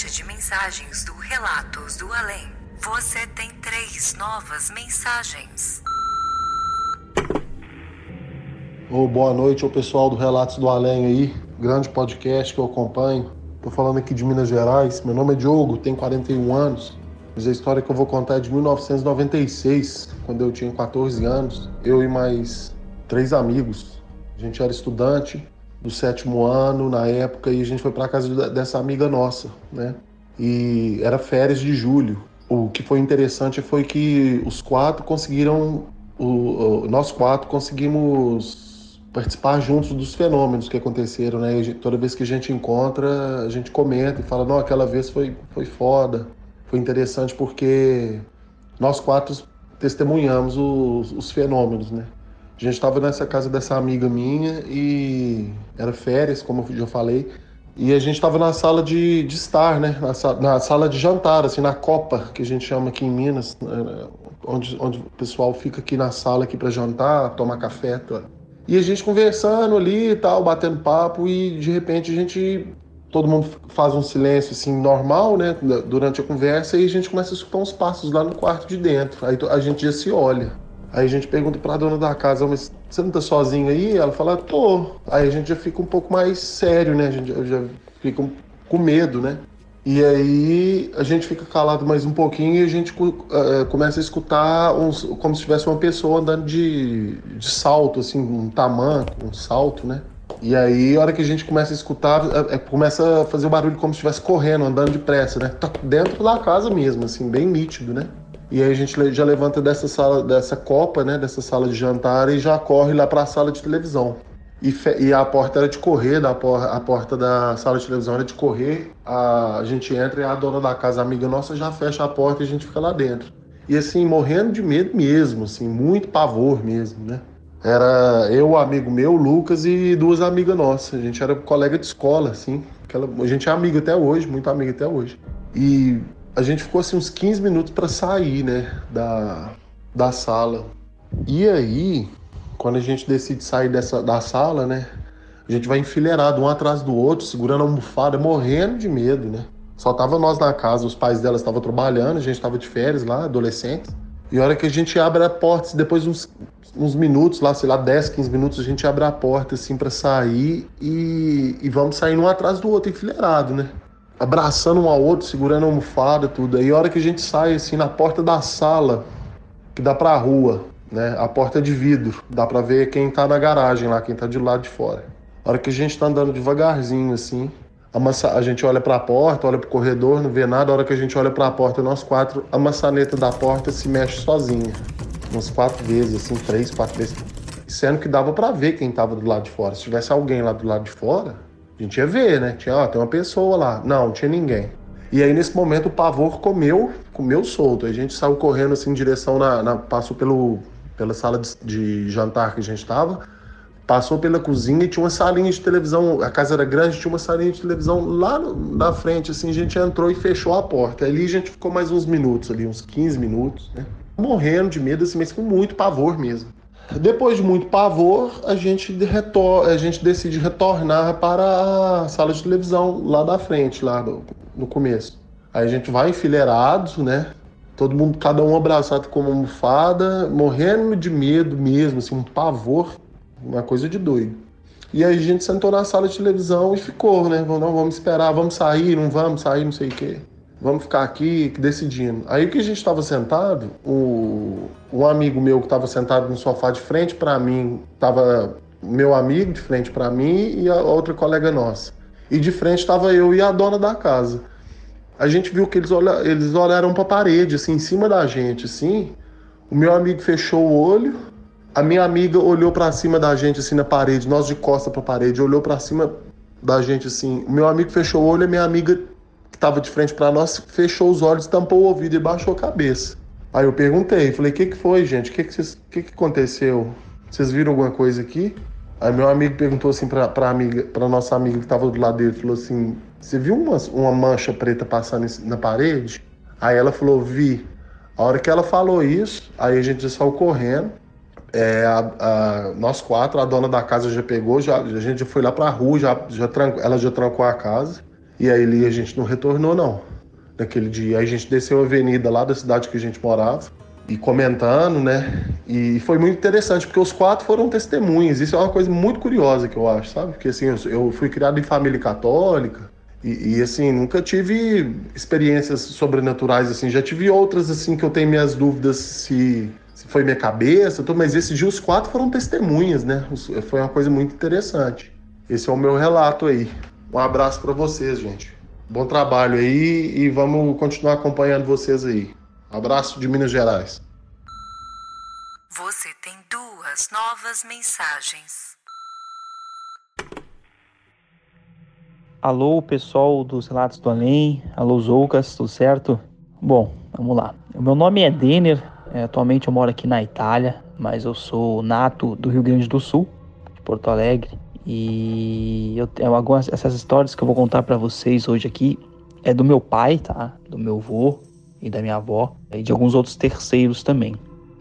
caixa de mensagens do Relatos do Além. Você tem três novas mensagens. Ô, boa noite ao pessoal do Relatos do Além aí, grande podcast que eu acompanho. Tô falando aqui de Minas Gerais. Meu nome é Diogo, tenho 41 anos. Mas a história que eu vou contar é de 1996, quando eu tinha 14 anos. Eu e mais três amigos. A gente era estudante do sétimo ano na época e a gente foi para casa dessa amiga nossa, né? E era férias de julho. O que foi interessante foi que os quatro conseguiram, o, o, nós quatro conseguimos participar juntos dos fenômenos que aconteceram, né? E toda vez que a gente encontra, a gente comenta e fala, não, aquela vez foi, foi foda, foi interessante porque nós quatro testemunhamos os, os fenômenos, né? A gente estava nessa casa dessa amiga minha e era férias, como eu já falei. E a gente estava na sala de, de estar, né? Na, na, sala de jantar, assim, na copa, que a gente chama aqui em Minas, né? onde, onde o pessoal fica aqui na sala aqui para jantar, tomar café. Tá? E a gente conversando ali e tal, batendo papo, e de repente a gente. Todo mundo faz um silêncio assim normal, né? Durante a conversa, e a gente começa a escutar uns passos lá no quarto de dentro. Aí a gente já se olha. Aí a gente pergunta pra dona da casa, mas você não tá sozinho aí? Ela fala, tô. Aí a gente já fica um pouco mais sério, né? A gente já fica com medo, né? E aí a gente fica calado mais um pouquinho e a gente uh, começa a escutar uns, como se tivesse uma pessoa andando de, de salto, assim, um tamanco, um salto, né? E aí, a hora que a gente começa a escutar, é, começa a fazer o barulho como se estivesse correndo, andando depressa, né? Tá dentro da casa mesmo, assim, bem nítido, né? E aí a gente já levanta dessa sala, dessa copa, né, dessa sala de jantar e já corre lá para a sala de televisão. E, e, a porta era de correr, da por a porta da sala de televisão era de correr. A, a gente entra e a dona da casa, amiga nossa, já fecha a porta e a gente fica lá dentro. E assim, morrendo de medo mesmo, assim, muito pavor mesmo, né? Era eu, amigo meu, Lucas e duas amigas nossas. A gente era colega de escola, assim. Aquela, a gente é amigo até hoje, muito amigo até hoje. E a gente ficou assim uns 15 minutos para sair, né, da, da sala. E aí, quando a gente decide sair dessa, da sala, né, a gente vai enfileirado um atrás do outro, segurando a almofada, morrendo de medo, né. Só tava nós na casa, os pais delas estavam trabalhando, a gente estava de férias lá, adolescentes. E a hora que a gente abre a porta, depois uns, uns minutos lá, sei lá, 10, 15 minutos, a gente abre a porta assim para sair e, e vamos saindo um atrás do outro, enfileirado, né? Abraçando um ao outro, segurando a almofada, tudo. Aí a hora que a gente sai assim na porta da sala, que dá pra rua, né? A porta de vidro, dá pra ver quem tá na garagem lá, quem tá de lado de fora. A hora que a gente tá andando devagarzinho assim, a, maça... a gente olha para a porta, olha pro corredor, não vê nada. A hora que a gente olha para a porta, nós quatro, a maçaneta da porta se mexe sozinha. Umas quatro vezes, assim, três, quatro vezes. Sendo que dava para ver quem tava do lado de fora. Se tivesse alguém lá do lado de fora, a gente ia ver, né? Tinha, ó, tem uma pessoa lá. Não, não tinha ninguém. E aí, nesse momento, o pavor comeu, comeu solto. A gente saiu correndo assim em direção na. na passou pelo, pela sala de, de, jantar que a gente estava, passou pela cozinha e tinha uma salinha de televisão. A casa era grande, tinha uma salinha de televisão lá na frente, assim, a gente entrou e fechou a porta. Ali a gente ficou mais uns minutos ali, uns 15 minutos, né? Morrendo de medo, assim, mas com muito pavor mesmo. Depois de muito pavor, a gente, retor a gente decide retornar para a sala de televisão lá da frente, lá no, começo. Aí a gente vai enfileirado, né? Todo mundo, cada um abraçado com uma almofada, morrendo de medo mesmo, assim, um pavor, uma coisa de doido. E aí a gente sentou na sala de televisão e ficou, né? Não, vamos esperar, vamos sair, não vamos sair, não sei o quê. Vamos ficar aqui decidindo. Aí que a gente estava sentado, o, um amigo meu que estava sentado no sofá de frente para mim, estava meu amigo de frente para mim e a outra colega nossa. E de frente estava eu e a dona da casa a gente viu que eles, olha, eles olharam para a parede, assim, em cima da gente, assim. O meu amigo fechou o olho, a minha amiga olhou para cima da gente, assim, na parede, nós de costa para a parede, olhou para cima da gente, assim. O meu amigo fechou o olho, a minha amiga estava de frente para nós fechou os olhos, tampou o ouvido e baixou a cabeça. Aí eu perguntei, falei, o que, que foi, gente? O que, que, que, que aconteceu? Vocês viram alguma coisa aqui? Aí meu amigo perguntou assim para amiga, para nossa amiga que estava do lado dele, falou assim: "Você viu uma, uma mancha preta passando na parede?" Aí ela falou: "Vi". A hora que ela falou isso, aí a gente já saiu correndo. É, a, a, nós quatro, a dona da casa já pegou, já, a gente já foi lá para a rua, já, já ela já trancou a casa. E aí ali a gente não retornou não. Naquele dia, a gente desceu a avenida lá da cidade que a gente morava e comentando, né? E foi muito interessante, porque os quatro foram testemunhas. Isso é uma coisa muito curiosa que eu acho, sabe? Porque assim, eu fui criado em família católica e, e, assim, nunca tive experiências sobrenaturais assim. Já tive outras assim que eu tenho minhas dúvidas se, se foi minha cabeça, mas esses dias os quatro foram testemunhas, né? Foi uma coisa muito interessante. Esse é o meu relato aí. Um abraço para vocês, gente. Bom trabalho aí e vamos continuar acompanhando vocês aí. Abraço de Minas Gerais. Você tem duas novas mensagens. Alô, pessoal dos Relatos do Além. Alô, Zoucas, tudo certo? Bom, vamos lá. O meu nome é Denner. É, atualmente eu moro aqui na Itália, mas eu sou nato do Rio Grande do Sul, de Porto Alegre. E eu algumas essas histórias que eu vou contar para vocês hoje aqui é do meu pai, tá? Do meu avô, e da minha avó e de alguns outros terceiros também.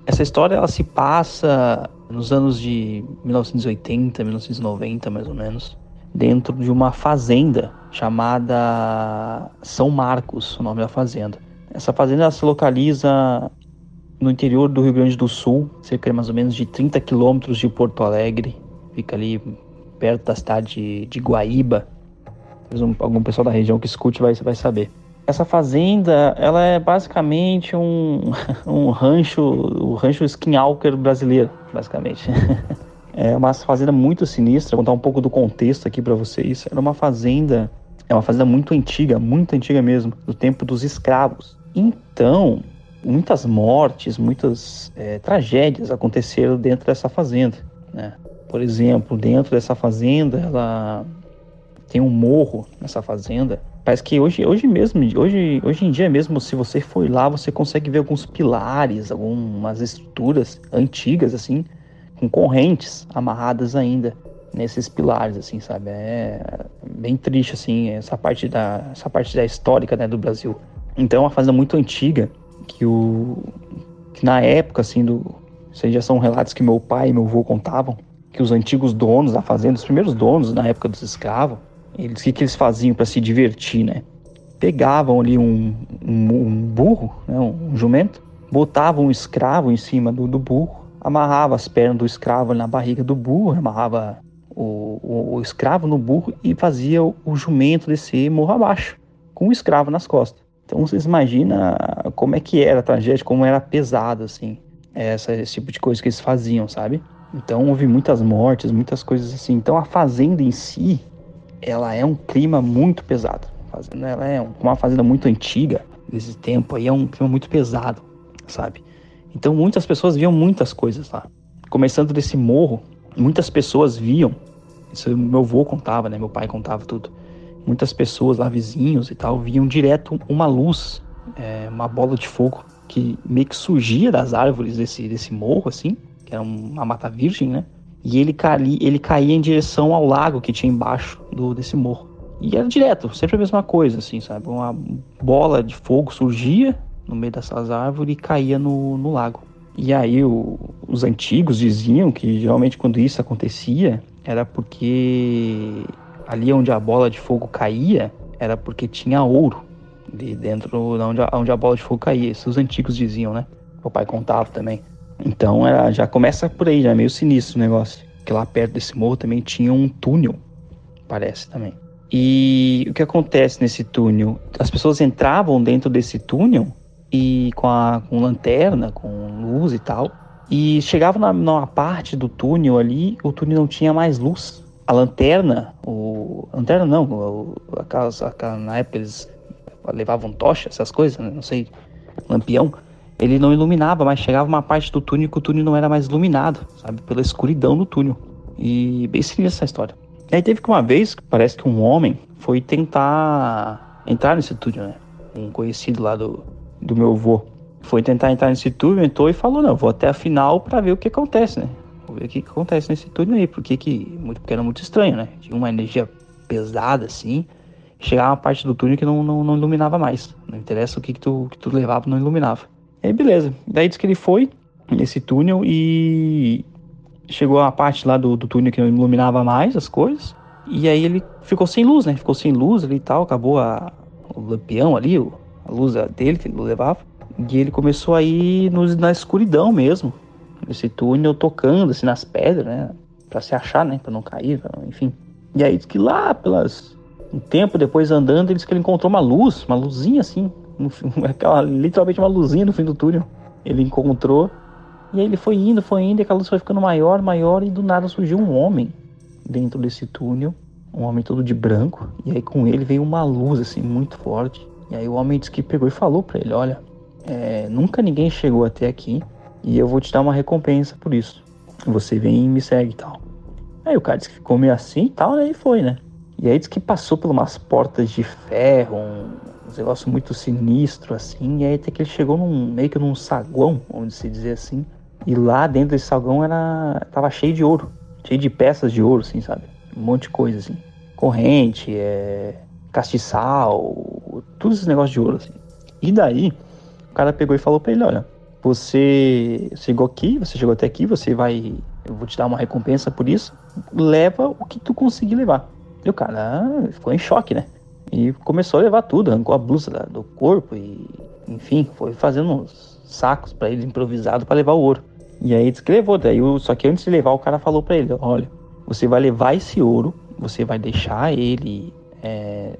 Essa história ela se passa nos anos de 1980, 1990 mais ou menos, dentro de uma fazenda chamada São Marcos, o nome da fazenda. Essa fazenda se localiza no interior do Rio Grande do Sul, cerca de mais ou menos de 30 quilômetros de Porto Alegre, fica ali perto da cidade de Guaíba. Algum pessoal da região que escute vai, vai saber. Essa fazenda, ela é basicamente um, um rancho, o rancho Skinwalker brasileiro, basicamente. É uma fazenda muito sinistra. Vou contar um pouco do contexto aqui para vocês. Era uma fazenda, é uma fazenda muito antiga, muito antiga mesmo, do tempo dos escravos. Então, muitas mortes, muitas é, tragédias aconteceram dentro dessa fazenda. Né? Por exemplo, dentro dessa fazenda, ela tem um morro nessa fazenda Parece que hoje, hoje mesmo, hoje, hoje em dia mesmo, se você for lá, você consegue ver alguns pilares, algumas estruturas antigas, assim, com correntes amarradas ainda nesses pilares, assim, sabe? É bem triste, assim, essa parte da, essa parte da histórica, né, do Brasil. Então, é uma fazenda muito antiga, que o... que na época, assim, do... Isso já são relatos que meu pai e meu avô contavam, que os antigos donos da fazenda, os primeiros donos na época dos escravos, eles, que, que eles faziam para se divertir, né? Pegavam ali um, um, um burro, né, um jumento, botavam um escravo em cima do, do burro, amarrava as pernas do escravo na barriga do burro, amarrava o, o, o escravo no burro e fazia o, o, jumento descer morro abaixo, com o escravo nas costas. Então vocês imaginam como é que era a tragédia, como era pesado, assim, essa, esse tipo de coisa que eles faziam, sabe? Então houve muitas mortes, muitas coisas assim. Então a fazenda em si, ela é um clima muito pesado. Fazenda, ela é uma fazenda muito antiga, desse tempo aí é um clima muito pesado, sabe? Então muitas pessoas viam muitas coisas lá. Começando desse morro, muitas pessoas viam, isso meu avô contava, né? Meu pai contava tudo. Muitas pessoas lá, vizinhos e tal, viam direto uma luz, é, uma bola de fogo que meio que surgia das árvores desse, desse morro, assim, que era uma mata virgem, né? e ele, cali, ele caía em direção ao lago que tinha embaixo do, desse morro. E era direto, sempre a mesma coisa, assim, sabe? Uma bola de fogo surgia no meio dessas árvores e caía no, no lago. E aí o, os antigos diziam que geralmente quando isso acontecia era porque ali onde a bola de fogo caía era porque tinha ouro de dentro onde a, onde a bola de fogo caía. Isso os antigos diziam, né? O pai contava também. Então era, já começa por aí, já é meio sinistro o negócio. Que lá perto desse morro também tinha um túnel, parece também. E o que acontece nesse túnel? As pessoas entravam dentro desse túnel e com, a, com lanterna, com luz e tal. E chegava na, numa parte do túnel ali, o túnel não tinha mais luz. A lanterna, o. Lanterna não, o, aquelas, aquelas, na época eles levavam tocha, essas coisas, né? não sei, lampião ele não iluminava, mas chegava uma parte do túnel que o túnel não era mais iluminado, sabe? Pela escuridão do túnel. E bem sinistra essa história. E aí teve que uma vez, parece que um homem foi tentar entrar nesse túnel, né? Um conhecido lá do, do meu avô. Foi tentar entrar nesse túnel, entrou e falou, não, vou até a final para ver o que acontece, né? Vou ver o que, acontece nesse túnel aí, porque que, muito, porque era muito estranho, né? Tinha uma energia pesada assim, chegava uma parte do túnel que não, não, não iluminava mais. Não interessa o que, que, tu, que tu levava, não iluminava. Aí, beleza. Daí que ele foi nesse túnel e chegou a parte lá do, do túnel que não iluminava mais as coisas. E aí ele ficou sem luz, né? Ficou sem luz ali e tal. Acabou a, o lampião ali, a luz dele que ele levava. E ele começou a ir no, na escuridão mesmo. Nesse túnel tocando assim nas pedras, né? Pra se achar, né? Pra não cair, enfim. E aí diz que lá pelas. Um tempo depois andando, ele disse que ele encontrou uma luz, uma luzinha assim, aquela, literalmente uma luzinha no fim do túnel. Ele encontrou. E aí ele foi indo, foi indo, e aquela luz foi ficando maior, maior, e do nada surgiu um homem dentro desse túnel. Um homem todo de branco. E aí com ele veio uma luz assim muito forte. E aí o homem disse que pegou e falou para ele: Olha, é, nunca ninguém chegou até aqui. E eu vou te dar uma recompensa por isso. Você vem e me segue e tal. Aí o cara disse que ficou meio assim e tal, né? E foi, né? E aí disse que passou por umas portas de ferro, um, negócio muito sinistro assim. E aí até que ele chegou num meio que num saguão, vamos se dizer assim. E lá dentro desse saguão era tava cheio de ouro, cheio de peças de ouro, assim, sabe? Um monte de coisa assim. Corrente, é, castiçal, todos esses negócios de ouro assim. E daí o cara pegou e falou para ele, olha, você chegou aqui, você chegou até aqui, você vai, eu vou te dar uma recompensa por isso. Leva o que tu conseguir levar. E o cara ficou em choque, né? E começou a levar tudo, arrancou a blusa do corpo e, enfim, foi fazendo uns sacos para ele improvisado para levar o ouro. E aí disse que levou, daí, só que antes de levar, o cara falou para ele: olha, você vai levar esse ouro, você vai deixar ele é,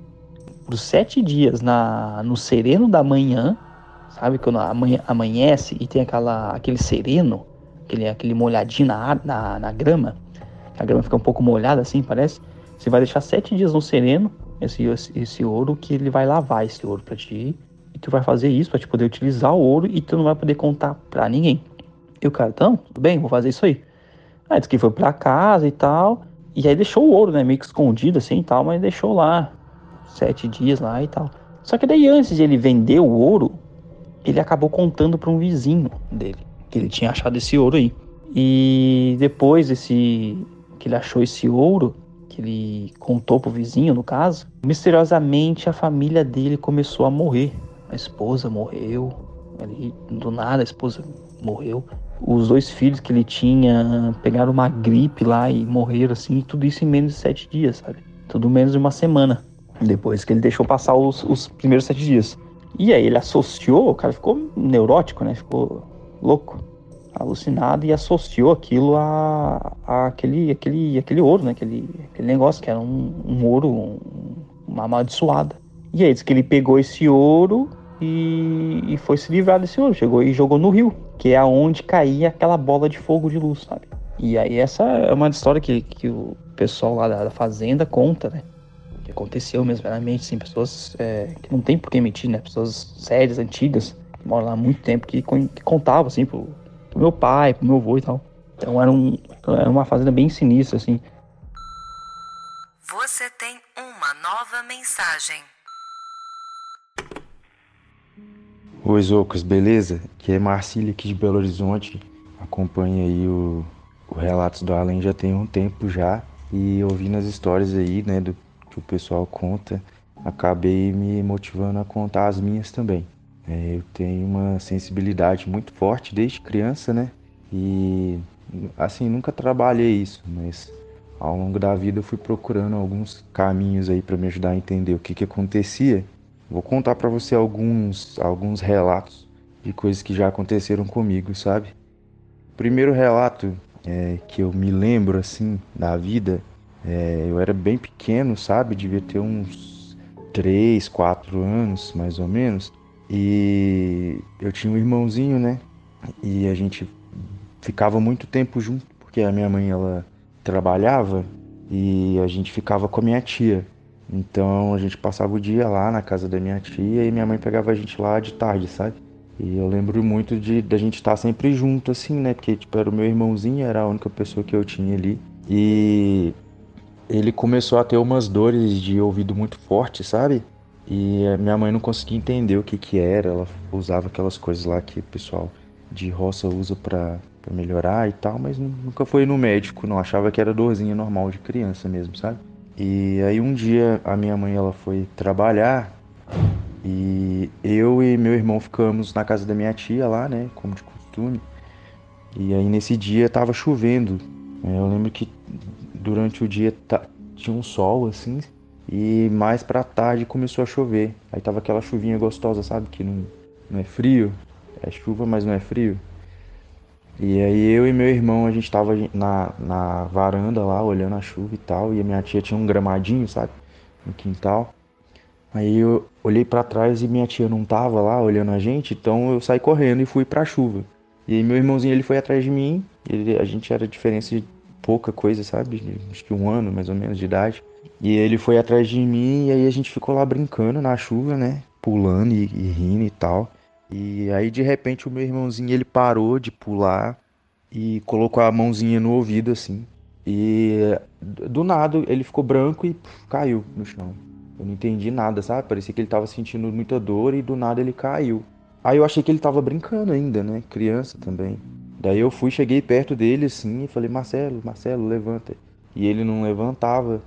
por sete dias na, no sereno da manhã, sabe? Quando amanhece e tem aquela, aquele sereno, aquele, aquele molhadinho na, na, na grama, a grama fica um pouco molhada assim, parece. Você vai deixar sete dias no sereno esse, esse ouro que ele vai lavar esse ouro para ti. E tu vai fazer isso para te poder utilizar o ouro e tu não vai poder contar pra ninguém. E o cara, então, tudo bem, vou fazer isso aí. Aí disse que foi pra casa e tal. E aí deixou o ouro, né? Meio que escondido assim e tal, mas deixou lá. Sete dias lá e tal. Só que daí antes de ele vender o ouro, ele acabou contando para um vizinho dele. Que ele tinha achado esse ouro aí. E depois desse que ele achou esse ouro, que ele contou pro vizinho, no caso, misteriosamente a família dele começou a morrer. A esposa morreu, ali, do nada a esposa morreu. Os dois filhos que ele tinha pegaram uma gripe lá e morreram assim, tudo isso em menos de sete dias, sabe? Tudo menos de uma semana. Depois que ele deixou passar os, os primeiros sete dias. E aí ele associou, o cara ficou neurótico, né? Ficou louco alucinado e associou aquilo a, a, aquele, aquele, aquele ouro, né? Aquele, aquele negócio que era um, um ouro, um, uma amaldiçoada. E aí diz que ele pegou esse ouro e, e, foi se livrar desse ouro. Chegou e jogou no rio, que é aonde caía aquela bola de fogo de luz, sabe? E aí essa é uma história que, que o pessoal lá da, da fazenda conta, né? Que aconteceu mesmo, realmente, assim, pessoas é, que não tem por que mentir, né? Pessoas sérias, antigas, que moram lá há muito tempo, que, que contavam, assim, pro, pro meu pai, pro meu avô e tal. Então era, um, era uma fazenda bem sinistra, assim. Você tem uma nova mensagem. Oi, Zocas, beleza? Aqui é Marcília aqui de Belo Horizonte. Acompanha aí o o Relatos do Além já tem um tempo já e ouvindo as histórias aí, né, do que o pessoal conta, acabei me motivando a contar as minhas também. É, eu tenho uma sensibilidade muito forte desde criança, né? E assim, nunca trabalhei isso, mas ao longo da vida eu fui procurando alguns caminhos aí para me ajudar a entender o que que acontecia. Vou contar para você alguns alguns relatos de coisas que já aconteceram comigo, sabe? O primeiro relato é, que eu me lembro assim da vida, é, eu era bem pequeno, sabe? Devia ter uns 3, 4 anos, mais ou menos. E eu tinha um irmãozinho, né? E a gente ficava muito tempo junto, porque a minha mãe ela trabalhava e a gente ficava com a minha tia. Então a gente passava o dia lá na casa da minha tia e minha mãe pegava a gente lá de tarde, sabe? E eu lembro muito de da gente estar sempre junto assim, né? Porque tipo era o meu irmãozinho, era a única pessoa que eu tinha ali. E ele começou a ter umas dores de ouvido muito forte, sabe? E minha mãe não conseguia entender o que que era. Ela usava aquelas coisas lá que o pessoal de roça usa para melhorar e tal, mas nunca foi no médico, não achava que era dorzinha normal de criança mesmo, sabe? E aí um dia a minha mãe ela foi trabalhar e eu e meu irmão ficamos na casa da minha tia lá, né, como de costume. E aí nesse dia tava chovendo. Eu lembro que durante o dia tinha um sol assim, e mais pra tarde começou a chover. Aí tava aquela chuvinha gostosa, sabe? Que não, não é frio. É chuva, mas não é frio. E aí eu e meu irmão, a gente tava na, na varanda lá, olhando a chuva e tal. E a minha tia tinha um gramadinho, sabe? No quintal. Aí eu olhei para trás e minha tia não tava lá olhando a gente, então eu saí correndo e fui pra chuva. E aí meu irmãozinho ele foi atrás de mim, ele, a gente era diferença de pouca coisa, sabe? Acho que um ano mais ou menos de idade. E ele foi atrás de mim e aí a gente ficou lá brincando na chuva, né? Pulando e, e rindo e tal. E aí de repente o meu irmãozinho ele parou de pular e colocou a mãozinha no ouvido assim. E do nada ele ficou branco e puf, caiu no chão. Eu não entendi nada, sabe? Parecia que ele tava sentindo muita dor e do nada ele caiu. Aí eu achei que ele tava brincando ainda, né? Criança também. Daí eu fui, cheguei perto dele assim e falei: Marcelo, Marcelo, levanta. E ele não levantava.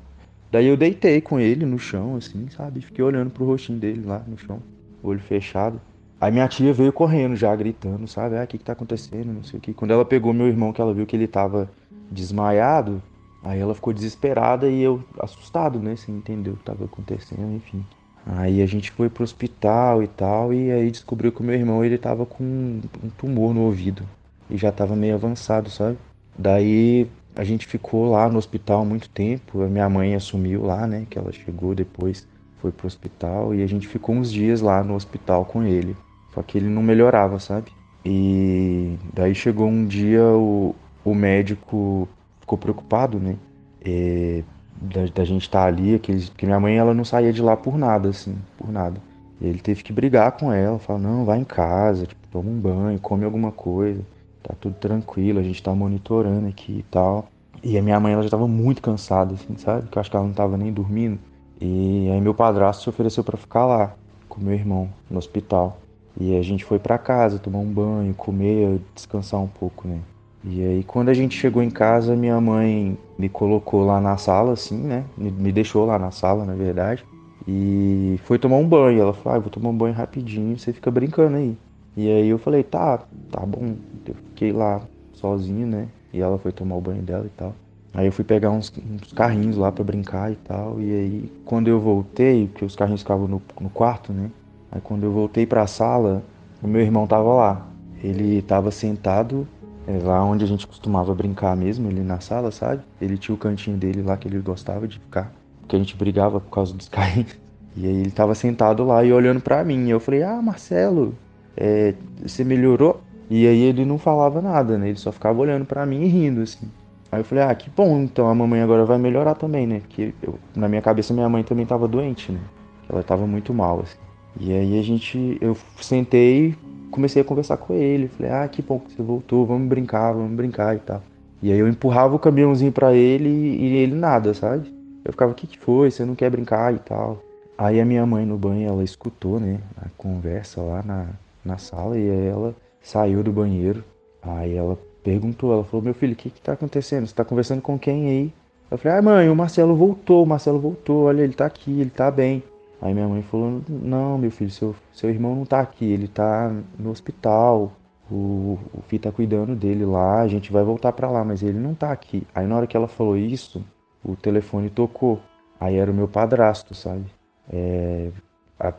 Daí eu deitei com ele no chão, assim, sabe? Fiquei olhando pro rostinho dele lá no chão, olho fechado. Aí minha tia veio correndo já, gritando, sabe? Ah, o que que tá acontecendo? Não sei o que. Quando ela pegou meu irmão, que ela viu que ele tava desmaiado, aí ela ficou desesperada e eu assustado, né? Sem entender o que tava acontecendo, enfim. Aí a gente foi pro hospital e tal, e aí descobriu que o meu irmão ele tava com um tumor no ouvido. E já tava meio avançado, sabe? Daí a gente ficou lá no hospital muito tempo. A minha mãe assumiu lá, né? Que ela chegou depois, foi pro hospital e a gente ficou uns dias lá no hospital com ele. Só que ele não melhorava, sabe? E daí chegou um dia o, o médico ficou preocupado, né? É, da, da, gente estar tá ali, aqueles, porque minha mãe ela não saía de lá por nada, assim, por nada. E ele teve que brigar com ela, falar, não, vai em casa, tipo, toma um banho, come alguma coisa tá tudo tranquilo, a gente tá monitorando aqui e tal. E a minha mãe ela já tava muito cansada, assim, sabe? Que eu acho que ela não tava nem dormindo. E aí meu padrasto se ofereceu para ficar lá com meu irmão no hospital. E a gente foi para casa tomar um banho, comer, descansar um pouco, né? E aí quando a gente chegou em casa, minha mãe me colocou lá na sala, assim, né? Me deixou lá na sala, na verdade. E foi tomar um banho. Ela falou: ah, vou tomar um banho rapidinho, você fica brincando aí. E aí eu falei: tá, tá bom. Eu fiquei lá sozinho, né? E ela foi tomar o banho dela e tal. Aí eu fui pegar uns, uns carrinhos lá para brincar e tal. E aí quando eu voltei, porque os carrinhos ficavam no, no quarto, né? Aí quando eu voltei para a sala, o meu irmão tava lá. Ele tava sentado é, lá onde a gente costumava brincar mesmo, ele na sala, sabe? Ele tinha o cantinho dele lá que ele gostava de ficar, porque a gente brigava por causa dos carrinhos. E aí ele tava sentado lá e olhando para mim. Eu falei: "Ah, Marcelo, é, você melhorou?" E aí ele não falava nada, né? Ele só ficava olhando para mim e rindo, assim. Aí eu falei, ah, que bom, então a mamãe agora vai melhorar também, né? Porque eu, na minha cabeça minha mãe também tava doente, né? Ela tava muito mal, assim. E aí a gente, eu sentei comecei a conversar com ele. Falei, ah, que bom que você voltou, vamos brincar, vamos brincar e tal. E aí eu empurrava o caminhãozinho para ele e ele nada, sabe? Eu ficava, o que, que foi? Você não quer brincar e tal. Aí a minha mãe no banho, ela escutou, né? A conversa lá na, na sala e aí ela saiu do banheiro. Aí ela perguntou, ela falou, meu filho, o que que tá acontecendo? Você tá conversando com quem aí? Eu falei, ah, mãe, o Marcelo voltou, o Marcelo voltou, olha, ele tá aqui, ele tá bem. Aí minha mãe falou, não, meu filho, seu, seu irmão não tá aqui, ele tá no hospital, o, o filho tá cuidando dele lá, a gente vai voltar para lá, mas ele não tá aqui. Aí na hora que ela falou isso, o telefone tocou. Aí era o meu padrasto, sabe? É,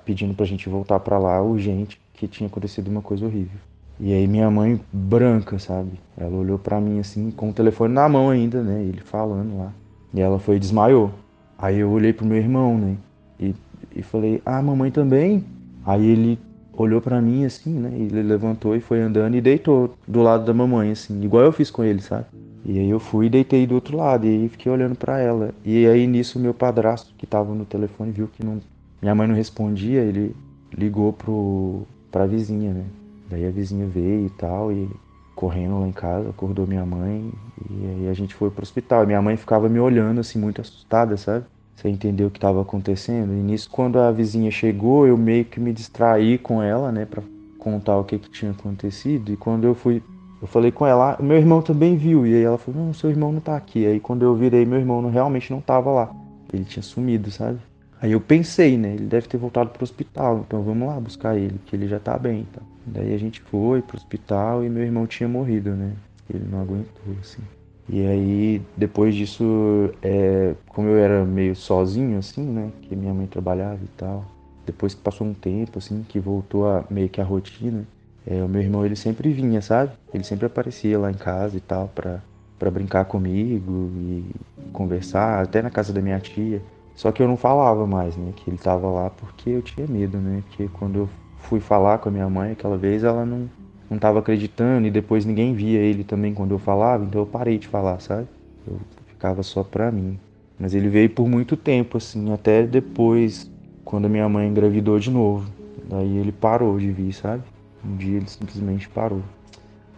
pedindo pra gente voltar para lá urgente, que tinha acontecido uma coisa horrível. E aí minha mãe branca, sabe? Ela olhou para mim assim, com o telefone na mão ainda, né? Ele falando lá. E ela foi e desmaiou. Aí eu olhei pro meu irmão, né? E, e falei, ah, mamãe também? Aí ele olhou para mim assim, né? Ele levantou e foi andando e deitou do lado da mamãe, assim, igual eu fiz com ele, sabe? E aí eu fui e deitei do outro lado, e fiquei olhando para ela. E aí nisso meu padrasto, que tava no telefone, viu que não, minha mãe não respondia, ele ligou pro, pra vizinha, né? Daí a vizinha veio e tal, e correndo lá em casa, acordou minha mãe, e aí a gente foi pro hospital. E minha mãe ficava me olhando, assim, muito assustada, sabe? Sem entender o que estava acontecendo. E nisso, quando a vizinha chegou, eu meio que me distraí com ela, né, pra contar o que, que tinha acontecido. E quando eu fui eu falei com ela, ah, meu irmão também viu. E aí ela falou, não, seu irmão não tá aqui. Aí quando eu virei, meu irmão realmente não tava lá. Ele tinha sumido, sabe? Aí eu pensei, né? Ele deve ter voltado pro hospital, então vamos lá buscar ele, que ele já tá bem. Tá? Daí a gente foi pro hospital e meu irmão tinha morrido, né? Ele não aguentou, assim. E aí, depois disso, é, como eu era meio sozinho, assim, né? Que minha mãe trabalhava e tal. Depois que passou um tempo, assim, que voltou a meio que a rotina, é, o meu irmão ele sempre vinha, sabe? Ele sempre aparecia lá em casa e tal pra, pra brincar comigo e conversar, até na casa da minha tia. Só que eu não falava mais, né? Que ele tava lá porque eu tinha medo, né? Porque quando eu fui falar com a minha mãe aquela vez, ela não, não tava acreditando e depois ninguém via ele também quando eu falava, então eu parei de falar, sabe? Eu ficava só pra mim. Mas ele veio por muito tempo, assim, até depois, quando a minha mãe engravidou de novo. Daí ele parou de vir, sabe? Um dia ele simplesmente parou.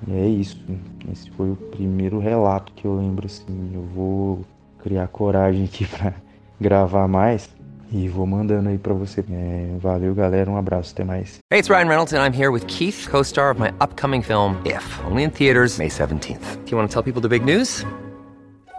E é isso. Esse foi o primeiro relato que eu lembro assim. Eu vou criar coragem aqui para gravar mais e vou mandando aí para você. É, valeu, galera. Um abraço. Até mais. Hey, it's Ryan Reynolds and I'm here with Keith, co-star of my upcoming film If, only in theaters May 17th. Do you want to tell people the big news?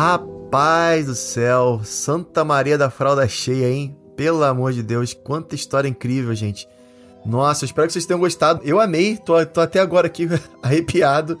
Rapaz do céu, Santa Maria da Fralda Cheia, hein? Pelo amor de Deus, quanta história incrível, gente. Nossa, espero que vocês tenham gostado. Eu amei, tô, tô até agora aqui arrepiado.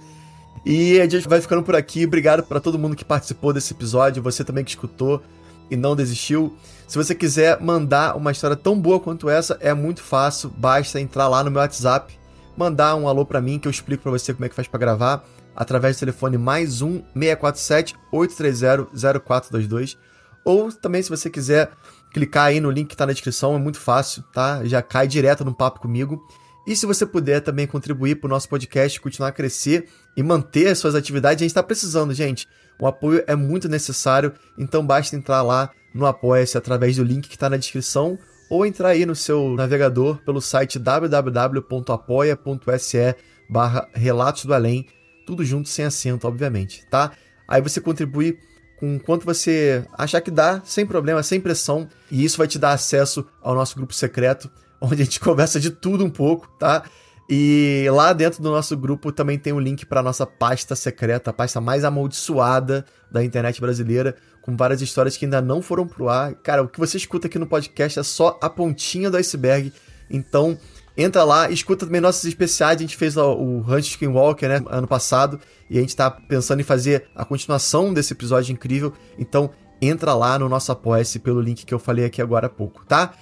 E a gente vai ficando por aqui. Obrigado para todo mundo que participou desse episódio, você também que escutou e não desistiu. Se você quiser mandar uma história tão boa quanto essa, é muito fácil, basta entrar lá no meu WhatsApp, mandar um alô para mim que eu explico para você como é que faz para gravar através do telefone mais um 647 830 0422 ou também se você quiser clicar aí no link que está na descrição, é muito fácil, tá? Já cai direto no papo comigo. E se você puder também contribuir para o nosso podcast continuar a crescer e manter as suas atividades, a gente está precisando, gente. O apoio é muito necessário, então basta entrar lá no Apoia-se através do link que está na descrição ou entrar aí no seu navegador pelo site www.apoia.se barra Relatos do Além, tudo junto sem acento, obviamente, tá? Aí você contribui com quanto você achar que dá, sem problema, sem pressão, e isso vai te dar acesso ao nosso grupo secreto, onde a gente conversa de tudo um pouco, tá? E lá dentro do nosso grupo também tem um link para nossa pasta secreta, a pasta mais amaldiçoada da internet brasileira, com várias histórias que ainda não foram pro ar. Cara, o que você escuta aqui no podcast é só a pontinha do iceberg. Então, entra lá, escuta também nossos especiais. A gente fez o, o Hunt Skinwalker, né, ano passado, e a gente tá pensando em fazer a continuação desse episódio incrível. Então, entra lá no nosso apoia-se pelo link que eu falei aqui agora há pouco, tá?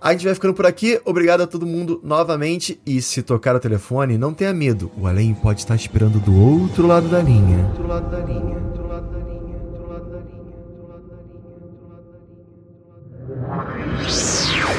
A gente vai ficando por aqui. Obrigado a todo mundo novamente. E se tocar o telefone, não tenha medo. O além pode estar esperando do outro lado da linha. Do outro lado da linha. Lado da linha.